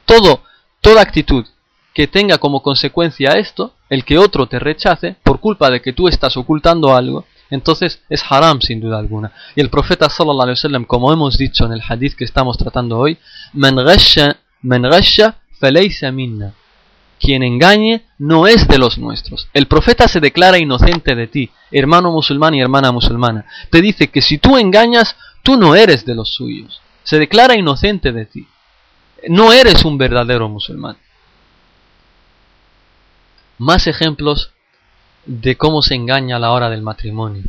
todo, toda actitud que tenga como consecuencia esto, el que otro te rechace, por culpa de que tú estás ocultando algo, entonces es haram sin duda alguna. Y el profeta sallallahu alaihi wasallam, como hemos dicho en el hadith que estamos tratando hoy, man minna. Quien engañe no es de los nuestros. El profeta se declara inocente de ti, hermano musulmán y hermana musulmana. Te dice que si tú engañas, tú no eres de los suyos. Se declara inocente de ti. No eres un verdadero musulmán. Más ejemplos de cómo se engaña a la hora del matrimonio.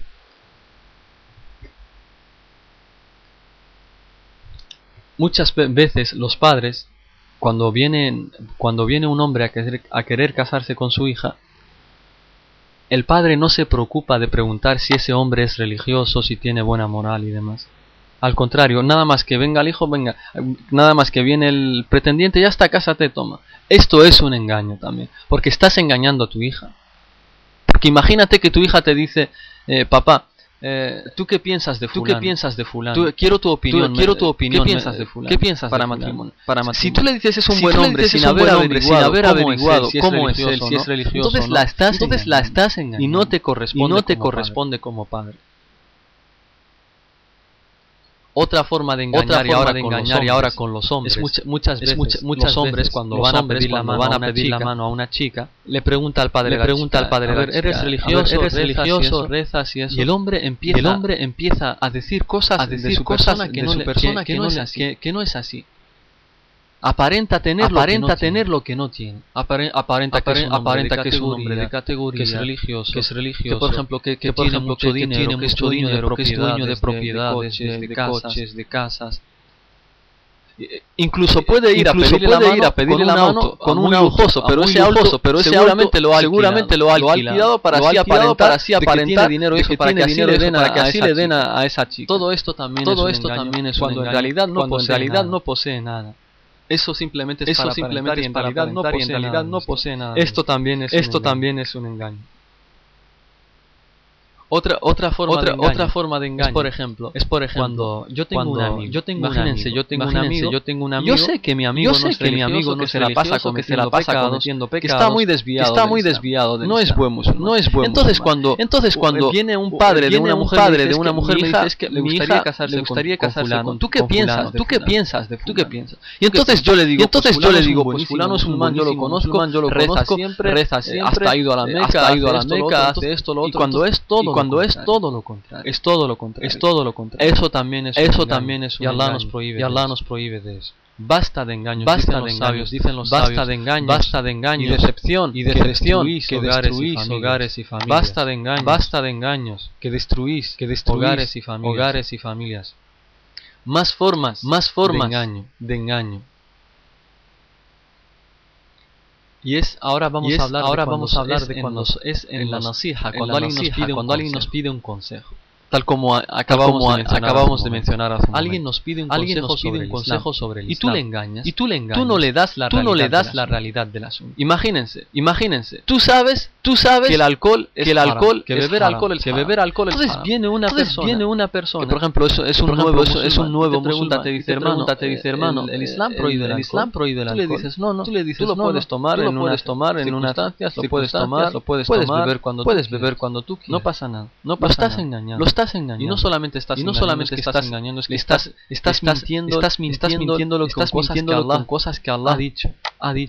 Muchas veces los padres, cuando, vienen, cuando viene un hombre a querer, a querer casarse con su hija, el padre no se preocupa de preguntar si ese hombre es religioso, si tiene buena moral y demás. Al contrario, nada más que venga el hijo, venga, nada más que viene el pretendiente, ya está, te toma. Esto es un engaño también, porque estás engañando a tu hija. Porque imagínate que tu hija te dice, eh, papá, eh, ¿tú qué piensas de fulano? ¿Tú qué piensas de fulano? Quiero tu opinión. Quiero tu opinión. Eh, ¿Qué piensas de fulano? Para. Matrimonio, para matrimonio? Si tú le dices es un buen hombre sin haber averiguado, sin haber averiguado cómo es él, si es religioso, entonces la estás engañando y no te corresponde, y no te corresponde como padre. Otra forma de engañar, y, ahora con los hombres. Muchas veces los hombres cuando van a pedir, la mano, a una chica, le pregunta al padre, le pregunta al padre, eres religioso, eres religioso, rezas y eso. Y el hombre empieza, el hombre empieza a decir cosas que, no es así. que no es así aparenta tener, aparenta lo, que no tener lo que no tiene. Aparenta, que es un hombre de categoría, que es religioso, que, es religioso, que por ejemplo que, que, que tiene mucho que dinero, tiene mucho que es dueño de propiedades, de, de, de casas. Eh, incluso eh, puede ir a pedirle, puede la, mano, con, un lujoso, pero ese lujoso, pero ese seguramente seguramente lo ha para así aparentar, dinero eso, para que así le den a, esa chica. Todo esto también es cuando en realidad no posee nada. Eso simplemente es, para, no posee nada. Esto también es, esto también es un engaño. Otra, otra forma otra, de otra forma de engaño. Es por ejemplo, es por ejemplo cuando yo tengo cuando un amigo, yo tengo imagínense, yo tengo un amigo, yo tengo un amigo, yo sé que mi amigo, yo sé no es que mi amigo no se la pasa que se la pasa pecados, cometiendo pecados, que está muy desviado, está muy desviado, no es buen musulmán, no es buen Entonces cuando entonces cuando viene un padre de una mujer, padre de una mujer, me dice es que le gustaría casarse, le gustaría casarse con, ¿tú qué piensas? ¿Tú qué piensas ¿Tú qué piensas? Y entonces yo le digo, pues entonces yo le digo, pues fulano es un man, yo lo conozco, yo lo conozco, reza eh, siempre, hasta ha ido a la Meca, ha ido a la Meca, hace esto lo otro. Y cuando es todo cuando es todo lo contrario. Es todo lo contrario. Es todo lo contrario. Eso también es eso un también es un y Allah engaño. nos prohíbe. Y Allah nos prohíbe de eso. Basta de engaños, basta dicen de los engaños, sabios, dicen los basta sabios, de engaños, basta de engaños, y decepción, y decepción, que destruís, que hogares, y hogares, y familias, basta de engaños, basta de engaños, que destruís, que destruís hogares y familias, hogares y familias. Más formas, más formas de engaño, de engaño. Y es ahora vamos es, a hablar ahora de vamos a hablar de cuando es en, los, es en, en la, la cuando, la alguien, nos pide cuando alguien, nos pide un consejo tal como acabamos, como a, de, mencionar acabamos de mencionar hace un alguien nos pide un alguien consejo, nos pide sobre, un consejo sobre el Islam. y tú le engañas. Y tú le engañas tú no le das la tú realidad no le das la realidad del asunto. Imagínense imagínense. Tú sabes tú sabes que el alcohol es que el alcohol que beber alcohol que beber alcohol entonces viene una persona. viene una persona. Por ejemplo eso es un nuevo eso es un nuevo te dice hermano te dice eh, hermano el eh, Islam prohíbe el Islam prohíbe el alcohol tú le dices no no tú le dices lo puedes tomar en puedes tomar en una lo puedes tomar lo puedes tomar puedes beber cuando puedes beber cuando tú no pasa nada no estás engañado no solamente estás no solamente estás, engañando, es que estás, estás, mintiendo, estás mintiendo, estás mintiendo con cosas que Allah ha dicho.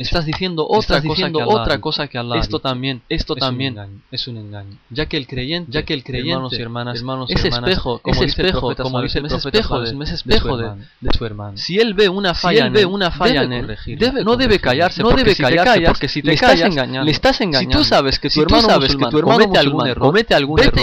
Estás diciendo otra cosa diciendo que otra cosa que Allah. Esto también, esto es también un es un engaño. Ya que el creyente, ya que el creyente, hermanos y hermanas, es espejo, como es espejo, dice es espejo de, su hermano. Si él ve una falla, no debe callarse, no debe callarse, porque si te le estás engañando. Si tú sabes que tu hermano comete algún error, comete algún error,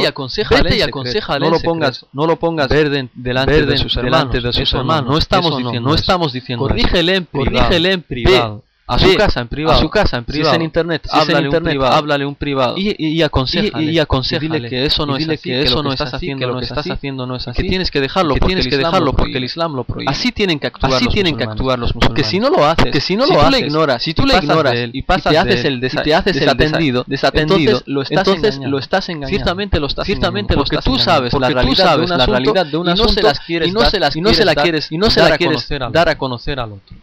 vete y aconseja no lo pongas, no lo pongas verde delante, de, sus hermanos, delante de sus hermanos. No estamos eso diciendo, no, no estamos diciendo. Corrígele en privado. Corrígele en privado a su sí, casa en privado. A su casa en privado. Si es en internet, si háblale, en internet un privado. háblale un privado. Y, y, y aconsejale. Y, y aconsejale. dile que eso no es así, que eso no estás haciendo, que lo que estás haciendo no es así. Que tienes que dejarlo, que tienes que dejarlo porque el Islam lo prohíbe. Así tienen que actuar. Así los tienen que actuar los musulmanes. Porque si no lo haces, que si no si lo haces, ignoras, si tú le ignoras él, y pasas y te haces el desatendido, desatendido, lo estás entonces lo estás engañando. Ciertamente lo estás ciertamente lo tú sabes la realidad de un asunto y no se las quieres y no se quieres y no se quieres dar a conocer al otro.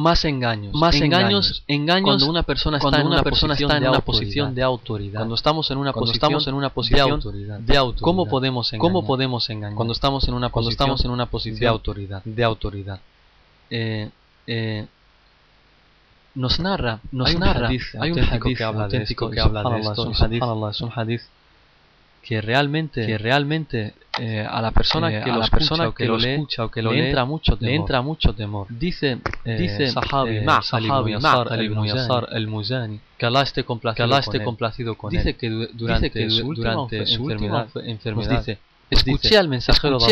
más engaños, más engaños, engaños, cuando una persona está en una, posición de autoridad, cuando estamos en una posición de autoridad, ¿Cómo podemos engañar? Cuando estamos en una posición de autoridad, de autoridad. Eh, eh, nos narra, nos hay narra, hay un hadith que habla de esto, que habla de esto, es un hadith que realmente, que realmente eh, a la persona eh, que, a que, lo, lee, escucha o que lo le entra mucho temor. le entra mucho temor. Dice, eh, dice Sahabi, el Muzani, que Allah esté complacido, que esté complacido con dice. Que durante, dice que última, durante su enfermedad, pues escuché al mensajero de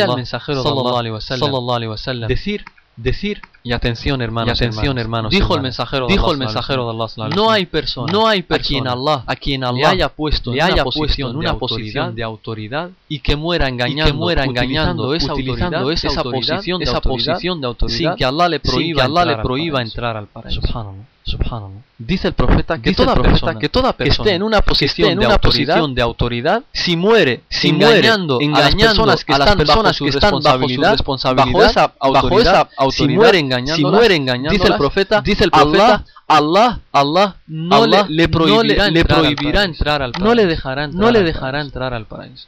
decir, decir y atención, hermanos, y atención, hermanos. Dijo el mensajero de dijo el mensajero de Allah, no hay persona, no hay persona a quien Allah, a quien Allah le haya puesto, le haya puesto en una posición de autoridad y que muera engañando, que muera engañando, esa utilizando esa, esa posición, esa posición de autoridad, sin que Allah le prohíba, Allah le prohíba entrar al paraíso. Subhanallah. Subhanallah. Dice el profeta que, Dice toda, persona, persona, que toda persona esté en una posición, en una de, autoridad, posición de autoridad, si muere, si engañando, engañando a las personas que están bajo su responsabilidad, bajo esa autoridad, bajo esa autoridad si muere engañando, si muere engañado, dice el profeta, dice el profeta, Allah, Allah, Allah no, le, prohibirá no le, entrar al paraíso. No le no le dejará entrar al paraíso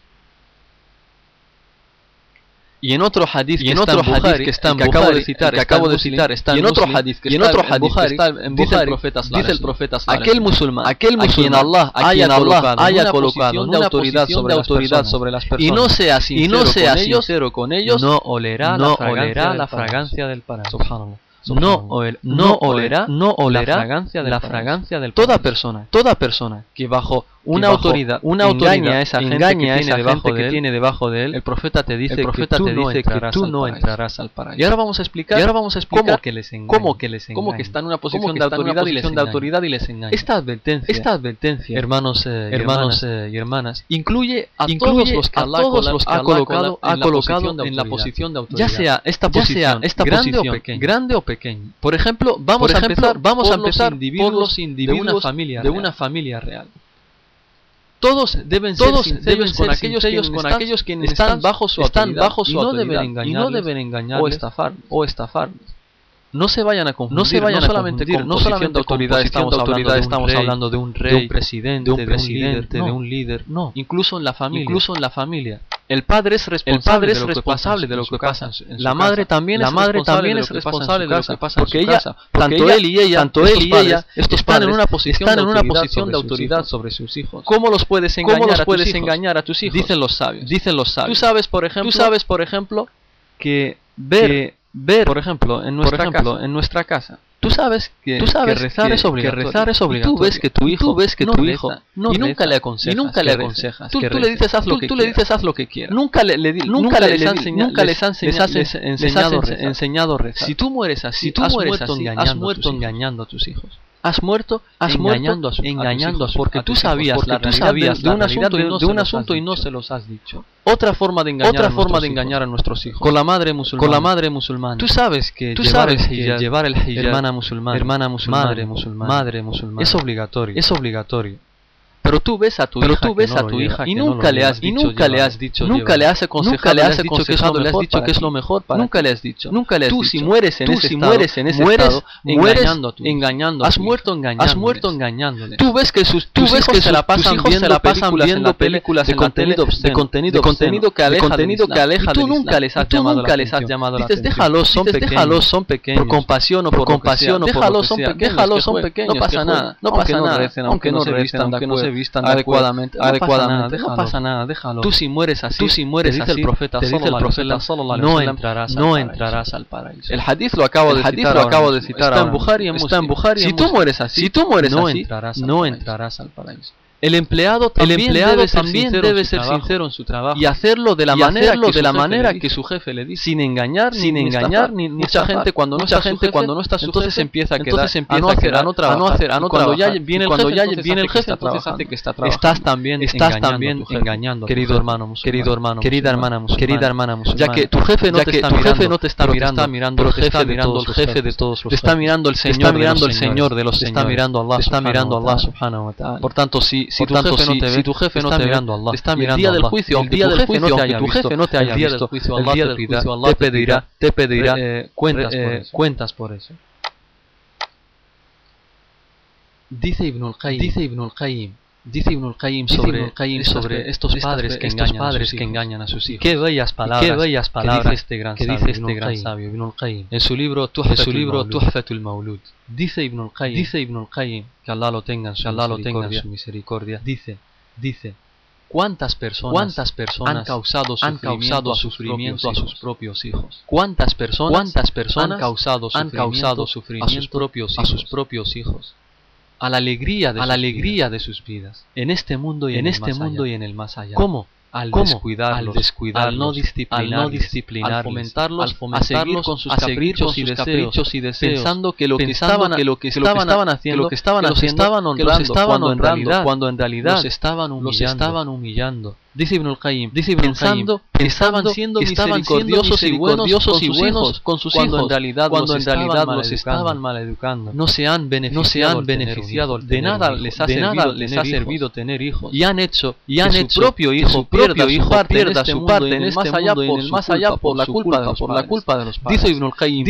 y en otro hadith que está en Bukhari, que acabo de citar, que acabo de citar está en otro hadith que está en dice el profeta dice el profeta aquel musulmán aquel musulmán a quien Allah haya colocado, haya colocado una autoridad sobre autoridad sobre las personas y no sea sincero, y no sea con, ellos, con ellos no olerá la fragancia del paraíso subhanallah no, oler, no, olerá, no olerá la fragancia, del la fragancia del toda persona toda persona que bajo una que autoridad una autoridad engaña a esa gente, engaña que, tiene, esa debajo gente de él, que tiene debajo de él el profeta te dice el profeta que tú, te dice no, que tú no entrarás al paraíso. y ahora vamos a explicar y ahora vamos a explicar cómo que les engaña cómo que les engaña, cómo que está en una posición, de autoridad, de autoridad y les engaña. Esta advertencia esta advertencia hermanos eh, hermanos eh, y hermanas incluye a incluye todos los que a todos los ha colocado ha colocado en la posición de autoridad. ya sea esta posición esta grande o pequeña pequeño. Por ejemplo, vamos por ejemplo, a empezar, vamos por a empezar los por los individuos de una familia, de real. Una familia real. Todos deben todos ser deben ser con aquellos ellos con aquellos quienes están, bajo su están bajo su y no deben engañar no deben engañar o estafar o estafarles no se vayan a confundir, no se vayan solamente a confundir, con, no solamente autoridad estamos, hablando de un rey, de un presidente, de un, líder, no, incluso en la familia, incluso en la familia. El padre es responsable, de lo que pasa. La madre también es responsable de lo que pasa porque ella, tanto él y ella, tanto él y ella, estos están en una posición, de autoridad sobre sus hijos. ¿Cómo los puedes engañar? A tus hijos? Dicen los sabios. Dicen los sabios. Tú sabes, por ejemplo, tú sabes, por ejemplo, que ver Ver, por ejemplo, en nuestra, casa. En nuestra casa. Tú sabes que rezar, es obligatorio. que tú ves que tu hijo, ves que no tu y le aconsejas, y nunca le aconsejas. Tú, le dices haz lo que tú le dices haz lo que quieras. Nunca le, le nunca, les, les, han enseñado, rezar. rezar. Si tú mueres así, si tú has mueres así, has muerto engañando a tus hijos has muerto has engañando, muerto, a, su, engañando a, su, porque a tú sabías porque la tú sabías de, de, un asunto y no, de un asunto y no se los has dicho. Otra forma de engañar, otra a, forma de engañar a nuestros hijos. Con la madre musulmana. Con la madre musulmana. Tú sabes que tú llevar sabes el hijab, llevar el hijab, hermana musulmana hermana musulmana madre musulmana madre musulmana es obligatorio. es obligatorio pero tú ves a tu hija, y nunca le has y nunca le has dicho nunca le has aconsejado le has dicho que es lo mejor nunca le has dicho. Nunca le has tú si mueres en tú ese si mueres en ese estado, engañando a has muerto engañando has muerto engañándole tú ves que se la pasan viendo viendo películas de contenido de contenido que aleja contenido tú nunca les has llamado nunca les has llamado déjalos son pequeños déjalos son pequeños por compasión o por compasión déjalos son pequeños no pasa nada aunque no se vistan aunque no se vistan adecuadamente, no adecuadamente, pasa nada, no pasa nada, déjalo. Tú si mueres así, tú si mueres te dice así, el profeta, te dice el profeta, sallam, no entrarás, no entrarás al paraíso. El hadith lo acabo de citar, lo acabo de citar. Está en Bukhari, está en Bukhari. Si tú mueres así, si tú mueres así, entrarás no entrarás al paraíso. El empleado también, debe ser, sincero, en su trabajo y hacerlo de la manera, que, su jefe le dice, sin engañar, ni, engañar, mucha gente cuando no está su entonces jefe, empieza a entonces empieza a, no hacer, a no trabajar, cuando ya viene el jefe, entonces hace que trabajando. Estás también, engañando, querido hermano, querido hermano, querida hermana, querida hermana, ya que tu jefe no te está mirando, está mirando, el jefe el jefe de todos los, está mirando el Señor, de los, está mirando Allah, Allah. Por tanto, si si tu jefe no te ve, si Allah, está mirando el día del juicio, el día del juicio, aunque el día del juicio, Allah te pedirá, te pedirá cuentas por eso. Dice Ibn al-Qayyim Dice Ibn al-Qayyim, sobre, Ibn al-Qayyim sobre estos padres que estos engañan padres a sus que hijos. engañan a sus hijos. Qué bellas palabras, qué bellas que palabras dice este gran que sabio, dice este gran sabio, Ibn al-Qayyim. En su libro Tuhfatul Mawlud. Dice Ibn al-Qayyim, Dice Ibn al-Qayyim, que Allah lo tenga en su que Allah lo tenga en misericordia, su misericordia. dice, Dice, ¿cuántas personas, ¿Cuántas personas han causado han sufrimiento, causado a, sus sufrimiento propios a sus hijos? propios hijos? ¿Cuántas personas, ¿Cuántas personas han causado han sufrimiento, causado a sus sufrimiento propios a hijos? sus propios hijos? a la alegría de, a la alegría de sus vidas, en este mundo y en, en este mundo allá. y en el más allá. ¿Cómo? Al ¿Cómo? descuidarlos, al, descuidarlos, al no disciplinarlos, al, no disciplinarlos, al fomentarlos, al fomentarlos, a con sus, a caprichos, y sus caprichos, y deseos, pensando que lo que estaban, haciendo que lo que estaban, haciendo, que lo que estaban, haciendo, que los estaban honrando, cuando, en realidad, cuando en realidad los estaban. Los estaban humillando Dice Ibn al-Qayyim, pensando, que estaban siendo misericordiosos y buenos con sus hijos, cuando en realidad los estaban maleducando. No se han beneficiado, de nada les ha nada les ha servido tener hijos. Y han hecho y su propio hijo su propio pierda su parte en este, este, este mundo más allá por la culpa por la culpa de los padres. Dice Ibn al-Qayyim,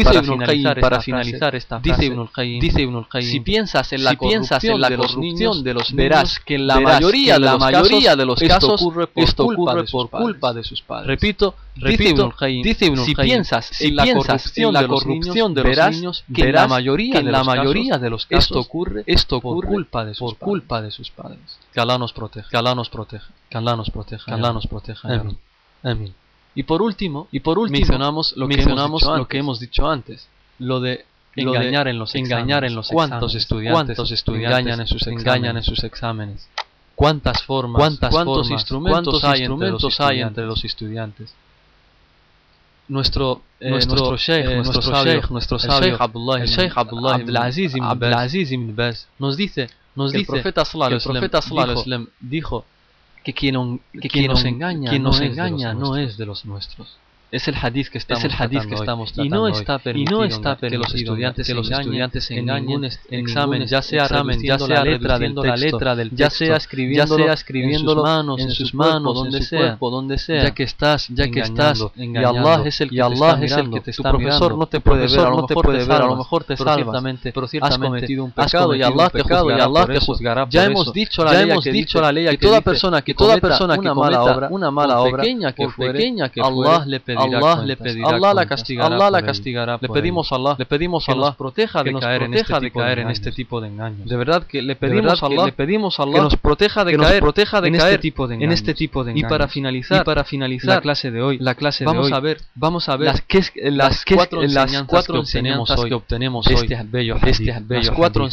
para finalizar esta frase. Dice Ibn al-Qayyim, si piensas en la corrupción de los niños, verás que la mayoría de los casos por esto culpa ocurre por padres. culpa de sus padres. Repito, repito, dice Ibn si piensas, si en la corrupción, la corrupción de los niños, que verás en la mayoría, que en de, la los mayoría casos, de los casos, esto ocurre, esto ocurre por culpa de sus, por padres. Culpa de sus padres. Que Alá nos proteja, que Alá nos proteja, que Alá nos proteja, que Alá nos proteja. Amén. Amén. Y por último, y por último mencionamos lo que, mencionamos hemos, dicho lo que hemos dicho antes, lo de engañar en los engañar exámenes. en los cuántos estudiantes, ¿Cuántos estudiantes engañan en sus? Engañan en sus exámenes? cuántas formas, cuántos instrumentos, cuántos hay, instrumentos entre hay, entre los estudiantes. Nuestro, eh, nuestro, sheikh, eh, nuestro, sabio, sheikh, nuestro el sheikh Abdullah, Aziz ibn, Aziz nos dice, el profeta sallallahu dijo, dijo que que quien nos engaña no es de los nuestros. Es el hadith que estamos, es el hadith que estamos tratando. Y no está permitido, no está que los estudiantes, que los estudiantes en ningún examen, ya sea ya sea la letra del la letra del texto, ya sea escribiendo, ya sea en sus manos, en sus manos, donde su sea, cuerpo, donde sea, ya que estás, ya que estás, y Allah es el que, Allah te, está es el que te profesor no te puede ver, te a lo mejor te pero has cometido un pecado y Allah te juzgará, Ya hemos dicho la ley, que dicho la ley, que toda persona que toda persona una mala obra, una mala obra, pequeña que fuere, Allah le Allah le pedirá Allah la castigará. Allah la castigará. Le pedimos a Allah, le pedimos a Allah proteja este de caer en este tipo de engaños. De verdad que le pedimos a Allah, le pedimos a Allah que nos proteja de caer, proteja de este caer tipo de en este tipo de engaños. Y para finalizar, y para finalizar la clase de hoy, la clase de vamos hoy, a ver, vamos a ver las, que, eh, las, que, cuatro, eh, enseñanzas las cuatro que este enseñanzas, que obtenemos, hoy, este bello, este bello, las cuatro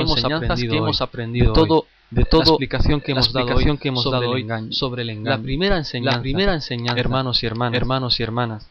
enseñanzas, que hemos aprendido, hoy, todo de toda la explicación que hemos explicación dado hoy, que hemos sobre, dado el engaño, sobre el engaño. La primera enseñanza, la primera enseñanza hermanos y hermanas, hermanos y hermanas.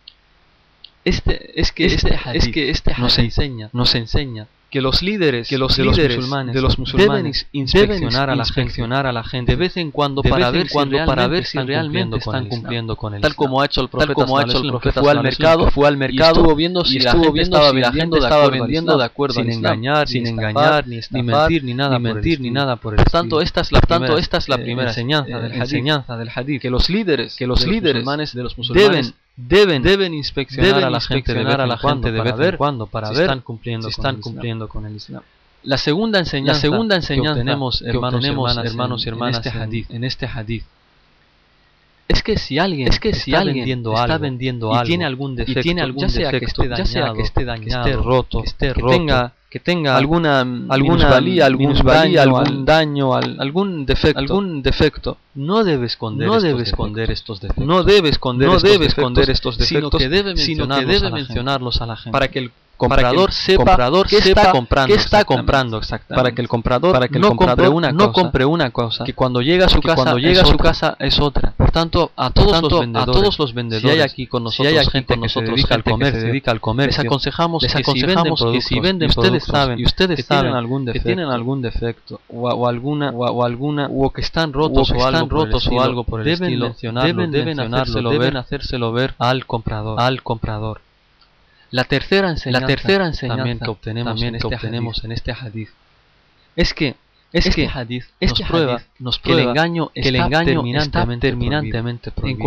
Este, es que este, este es que este nos enseña, nos enseña que los líderes, que los de los musulmanes, de los musulmanes deben inspeccionar, a la, inspeccionar a, la gente, de vez en cuando para ver si cuando realmente, para ver si están realmente están cumpliendo con el Tal como ha hecho el profeta, como ha hecho el profeta fue al mercado, fue al mercado, y estuvo viendo si, la, gente viendo estaba estaba vendiendo de acuerdo, sin engañar, sin engañar, ni, ni mentir, ni nada, por el tanto esta es la tanto esta es la primera eh, enseñanza, del hadith, que los líderes, que los líderes de los musulmanes deben deben, deben inspeccionar deben a la gente de vez a la gente de vez en cuando para ver si están cumpliendo, si están con, el cumpliendo con el Islam. La segunda enseñanza, la segunda enseñanza que obtenemos, hermanos, obtenemos, hermanas, hermanos y hermanas este en este hadith, en este hadith. Es que si alguien, está vendiendo algo, y tiene algún defecto, ya, sea que esté dañado, que esté dañado, que roto, que, tenga alguna alguna algún daño, algún daño, algún defecto, algún defecto. No debe esconder, estos defectos. No debe esconder, estos defectos, sino que debe mencionarlos, a, la gente, para que el comprador que el sepa, comprador qué sepa está comprando, qué está comprando exactamente. Para que el comprador para que el no, compre una no cosa, compre una cosa que cuando llega a su casa cuando llega a su otra. casa es otra. Por tanto, a todos, tanto, los, vendedores, a todos los vendedores, si hay aquí con nosotros si hay aquí gente, con nosotros, que, se dedica al comercio, que se dedica al comercio, les aconsejamos, les aconsejamos que si venden, si venden y ustedes saben, y ustedes que saben tienen algún defecto, que tienen algún defecto o, o alguna o, o, alguna o que están rotos o, que están rotos o algo por el deben estilo, mencionarlo, deben mencionarlo, deben hacérselo ver al comprador, al comprador. La tercera enseñanza, que obtenemos, en, este obtenemos en este hadith. Es que este, este hadith, este nos, prueba, que el engaño está terminantemente prohibido.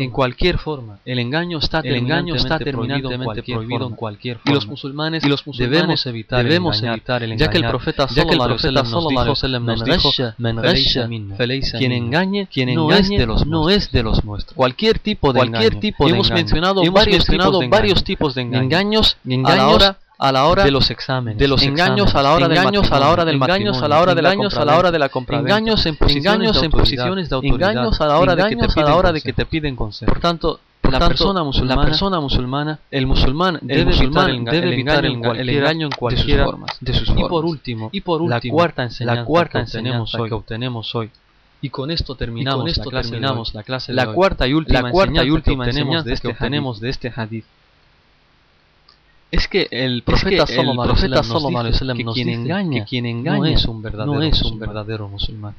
En, cualquier forma, el engaño está, terminantemente prohibido, en cualquier forma. Y los musulmanes, debemos evitar, el, evitar ya que el profeta sallallahu alaihi wasallam nos quien engañe, no es de los nuestros. Cualquier tipo de engaño. Hemos mencionado varios, tipos, de engaños, engaños a la hora a la hora de los exámenes, de los engaños a la hora del engaños a la hora del engaños a la hora de la engaños a la hora de la compraventa, engaños en posiciones engaños de en posiciones de autoridad, engaños a la hora de que te a la hora de que consejo. te piden consejo. Por tanto, la persona musulmana, la persona musulmana, el musulmán el debe musulmán evitar el, enga- debe el evitar engaño el en el cualquiera engaño en de sus formas. de sus y por último, Y por la cuarta enseñanza, la cuarta que obtenemos enseñanza hoy que obtenemos hoy Y con esto terminamos, con esto la clase terminamos la clase de la hoy. cuarta y última La cuarta y enseñanza última que obtenemos de este que obtenemos de este hadith es que el es profeta que el sallallahu alaihi profeta wasallam nos dice que quien engaña, que quien no engaña es un verdadero no es un musulmán. verdadero musulmán.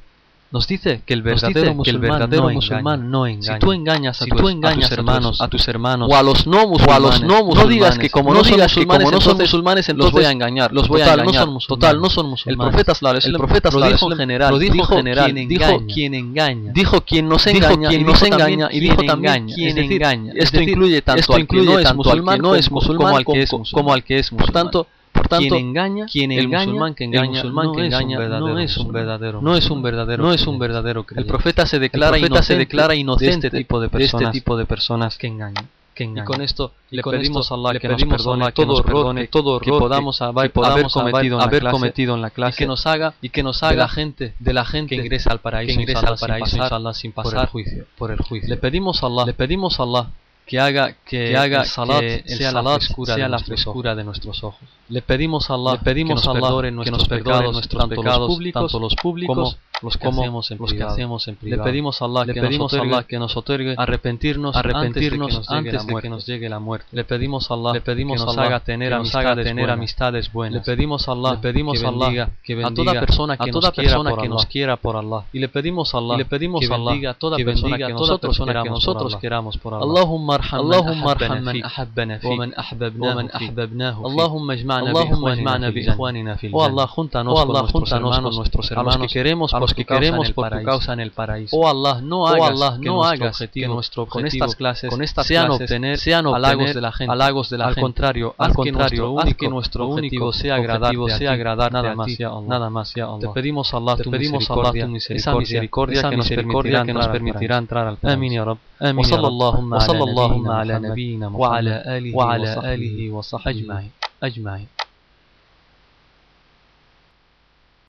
Nos dice que el verdadero que el musulmán, verdadero no, musulmán engaña. no Si engaña. tú engañas a, Si tú engañas tus a tus- hermanos, a tus hermanos o a los no musulmanes, o a los no musulmanes, no digas que como no, no son digas que musulmanes, como no son entonces musulmanes, los voy a engañar, los voy a no engañar. son. Total, no son El musulmanes. profeta sallallahu El profeta lo dijo general, lo dijo general, quien dijo engaña, quien engaña. dijo quien nos Dijo engaña, quien nos engaña, también y quien dijo también engaña. quien engaña. Es Esto incluye tanto al que no es musulmán como- musulmán al que es musulmán. Por musulmán. tanto, por tanto, quien engaña, quien el engaña, musulmán que el engaña, musulmán no que es un engaña, verdadero no es un verdadero no es un musulmán. verdadero no es un creyente. verdadero El profeta se El declara profeta inocente, se declara de este tipo de de este personas, tipo de personas que engañan. Que Y con esto Y le con pedimos esto a Allah que nos pedimos a perdone Allah que todo nos error, perdone que todo que error podamos haber, podamos haber cometido en la clase, cometido en la clase y que nos haga y que nos de haga la gente de la gente que ingresa al paraíso, que ingresa inshallah, al paraíso sin pasar por el juicio. por el juicio. Le pedimos a Allah, le pedimos a Allah que haga que, haga que sea, la frescura de nuestros ojos. Le pedimos a Allah, que, nos perdone nuestros, pecados, tanto los públicos, tanto los como los que, hacemos, en privado. Le pedimos a Allah, que, nos otorgue, arrepentirnos, arrepentirnos antes de que nos llegue la muerte. Le pedimos a Allah, Le pedimos que nos haga tener, amistades, buenas. Le pedimos a Allah, Le pedimos que bendiga, a toda persona que, nos, quiera por Allah. Y le pedimos a Allah, que bendiga a toda persona que nosotros queramos por Allah. ارحم اللهم من ارحم أحبنا من فيك أحبنا فيك ومن أحببناه ومن فيك. أحببناه فيك. اللهم اجمعنا اللهم بإخواننا اجمعنا في الجنة. بإخواننا في Oh الجنة. Allah, júntanos Oh con Allah, nuestros júntanos hermanos, con nuestros a los hermanos, que queremos a por los tu que causa queremos en el por tu paraíso. causa en el paraíso. Oh Allah, no Oh hagas Allah, que no nuestro hagas objetivo, que nuestro con objetivo, estas clases, con estas sean clases, obtener, sean halagos obtener de la gente. halagos de la al gente. contrario, Al haz que contrario, nuestro haz único que nuestro objetivo único sea agradarte, objetivo a sea ti, agradarte nada a más, ti, ya Allah. nada más, ya Allah. Te pedimos a Allah Te tu pedimos a Allah misericordia, tu esa misericordia, misericordia esa que nos misericordia permitirá que nos entrar al permitirá paraíso. entrar al paraíso. آمين يا رب آمين يا وصلى رب. اللهم وصلى على اللهم على نبينا محمد وعلى آله وعلى وصحبه آله وصحبه أجمعين. أجمعين.